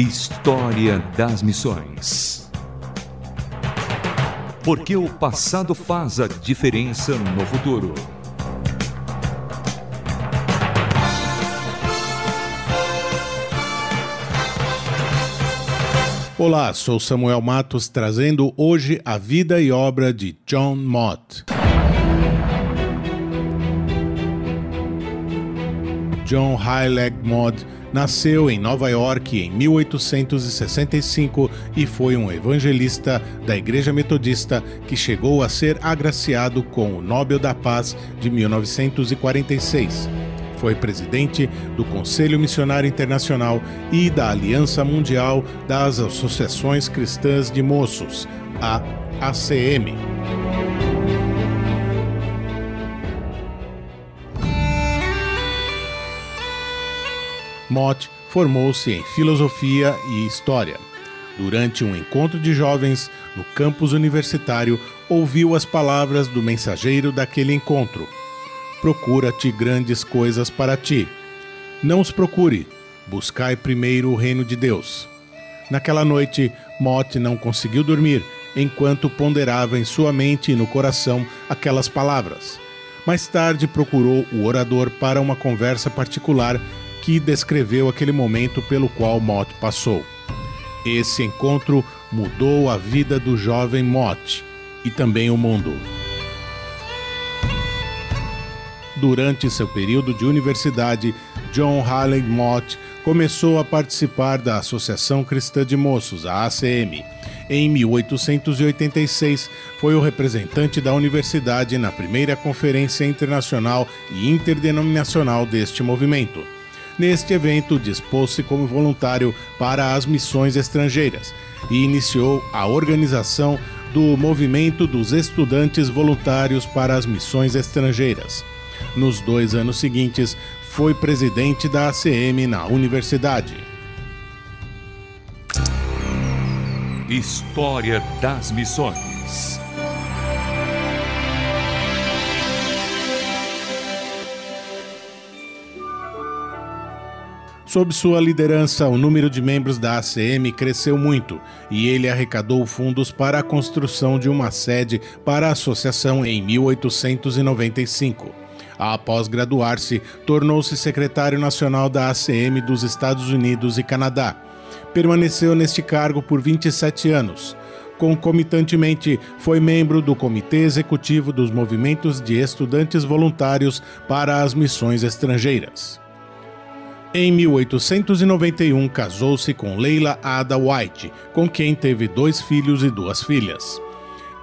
História das Missões. Porque o passado faz a diferença no futuro. Olá, sou Samuel Matos trazendo hoje a vida e obra de John Mott. John Highleg Mott nasceu em Nova York em 1865 e foi um evangelista da Igreja Metodista que chegou a ser agraciado com o Nobel da Paz de 1946. Foi presidente do Conselho Missionário Internacional e da Aliança Mundial das Associações Cristãs de Moços, a ACM. Mott formou-se em filosofia e história. Durante um encontro de jovens no campus universitário, ouviu as palavras do mensageiro daquele encontro: Procura-te grandes coisas para ti. Não os procure, buscai primeiro o reino de Deus. Naquela noite, Mott não conseguiu dormir enquanto ponderava em sua mente e no coração aquelas palavras. Mais tarde procurou o orador para uma conversa particular que descreveu aquele momento pelo qual Mott passou. Esse encontro mudou a vida do jovem Mott e também o mundo. Durante seu período de universidade, John Halley Mott começou a participar da Associação Cristã de Moços, a ACM. Em 1886, foi o representante da universidade na primeira Conferência Internacional e Interdenominacional deste movimento. Neste evento, dispôs-se como voluntário para as missões estrangeiras e iniciou a organização do Movimento dos Estudantes Voluntários para as Missões Estrangeiras. Nos dois anos seguintes, foi presidente da ACM na universidade. História das Missões. Sob sua liderança, o número de membros da ACM cresceu muito e ele arrecadou fundos para a construção de uma sede para a associação em 1895. Após graduar-se, tornou-se secretário nacional da ACM dos Estados Unidos e Canadá. Permaneceu neste cargo por 27 anos. Concomitantemente, foi membro do Comitê Executivo dos Movimentos de Estudantes Voluntários para as Missões Estrangeiras. Em 1891, casou-se com Leila Ada White, com quem teve dois filhos e duas filhas.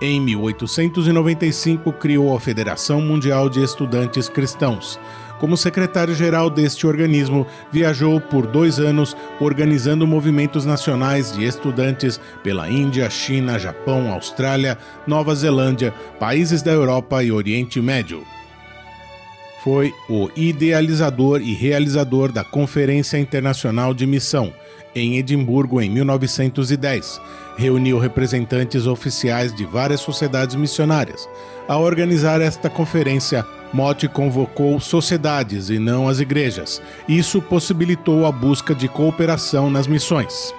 Em 1895, criou a Federação Mundial de Estudantes Cristãos. Como secretário-geral deste organismo, viajou por dois anos organizando movimentos nacionais de estudantes pela Índia, China, Japão, Austrália, Nova Zelândia, países da Europa e Oriente Médio foi o idealizador e realizador da Conferência Internacional de Missão, em Edimburgo, em 1910. Reuniu representantes oficiais de várias sociedades missionárias. Ao organizar esta conferência, Motte convocou sociedades e não as igrejas. Isso possibilitou a busca de cooperação nas missões.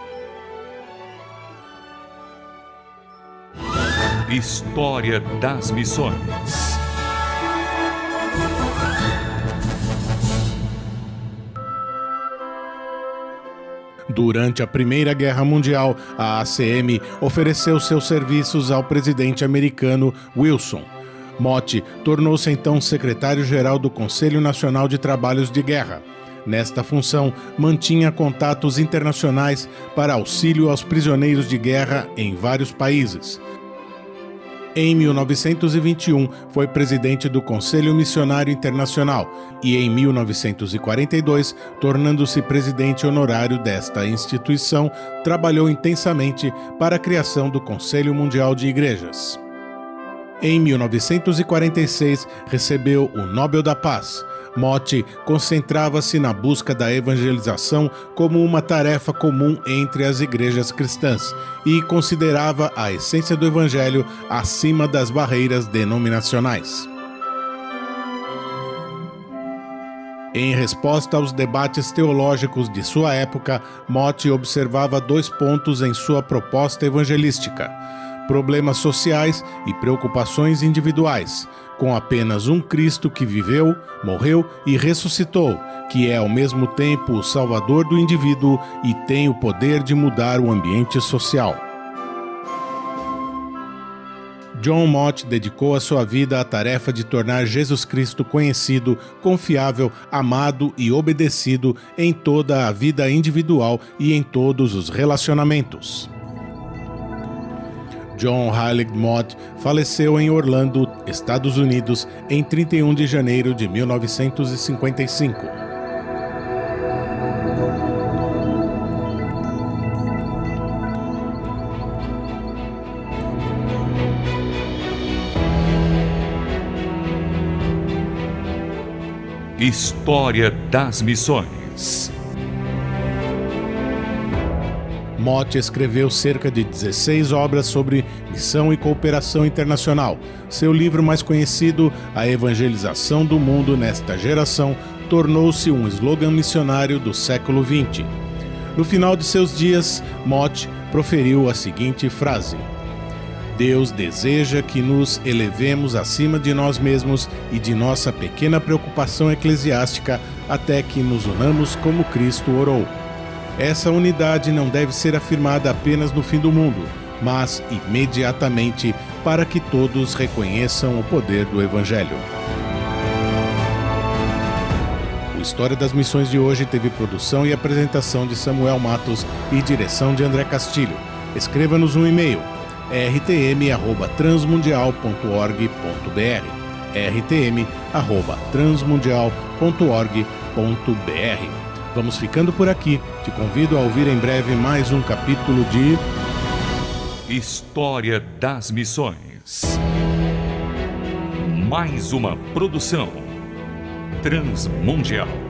História das Missões. Durante a Primeira Guerra Mundial, a ACM ofereceu seus serviços ao presidente americano Wilson. Mott tornou-se então secretário-geral do Conselho Nacional de Trabalhos de Guerra. Nesta função, mantinha contatos internacionais para auxílio aos prisioneiros de guerra em vários países. Em 1921, foi presidente do Conselho Missionário Internacional e, em 1942, tornando-se presidente honorário desta instituição, trabalhou intensamente para a criação do Conselho Mundial de Igrejas. Em 1946, recebeu o Nobel da Paz Motti concentrava-se na busca da evangelização como uma tarefa comum entre as igrejas cristãs e considerava a essência do evangelho acima das barreiras denominacionais. Em resposta aos debates teológicos de sua época, Motte observava dois pontos em sua proposta evangelística: problemas sociais e preocupações individuais, com apenas um Cristo que viveu, morreu e ressuscitou, que é ao mesmo tempo o Salvador do indivíduo e tem o poder de mudar o ambiente social. John Mott dedicou a sua vida à tarefa de tornar Jesus Cristo conhecido, confiável, amado e obedecido em toda a vida individual e em todos os relacionamentos. John Heilig Mott faleceu em Orlando, Estados Unidos, em 31 de janeiro de 1955. História das Missões. Motte escreveu cerca de 16 obras sobre missão e cooperação internacional. Seu livro mais conhecido, A Evangelização do Mundo nesta Geração, tornou-se um slogan missionário do século XX. No final de seus dias, Motte proferiu a seguinte frase: Deus deseja que nos elevemos acima de nós mesmos e de nossa pequena preocupação eclesiástica até que nos unamos como Cristo orou. Essa unidade não deve ser afirmada apenas no fim do mundo, mas imediatamente para que todos reconheçam o poder do Evangelho. O História das Missões de hoje teve produção e apresentação de Samuel Matos e direção de André Castilho. Escreva-nos um e-mail rtm@transmundial.org.br rtm@transmundial.org.br. Vamos ficando por aqui. Te convido a ouvir em breve mais um capítulo de História das Missões. Mais uma produção transmundial.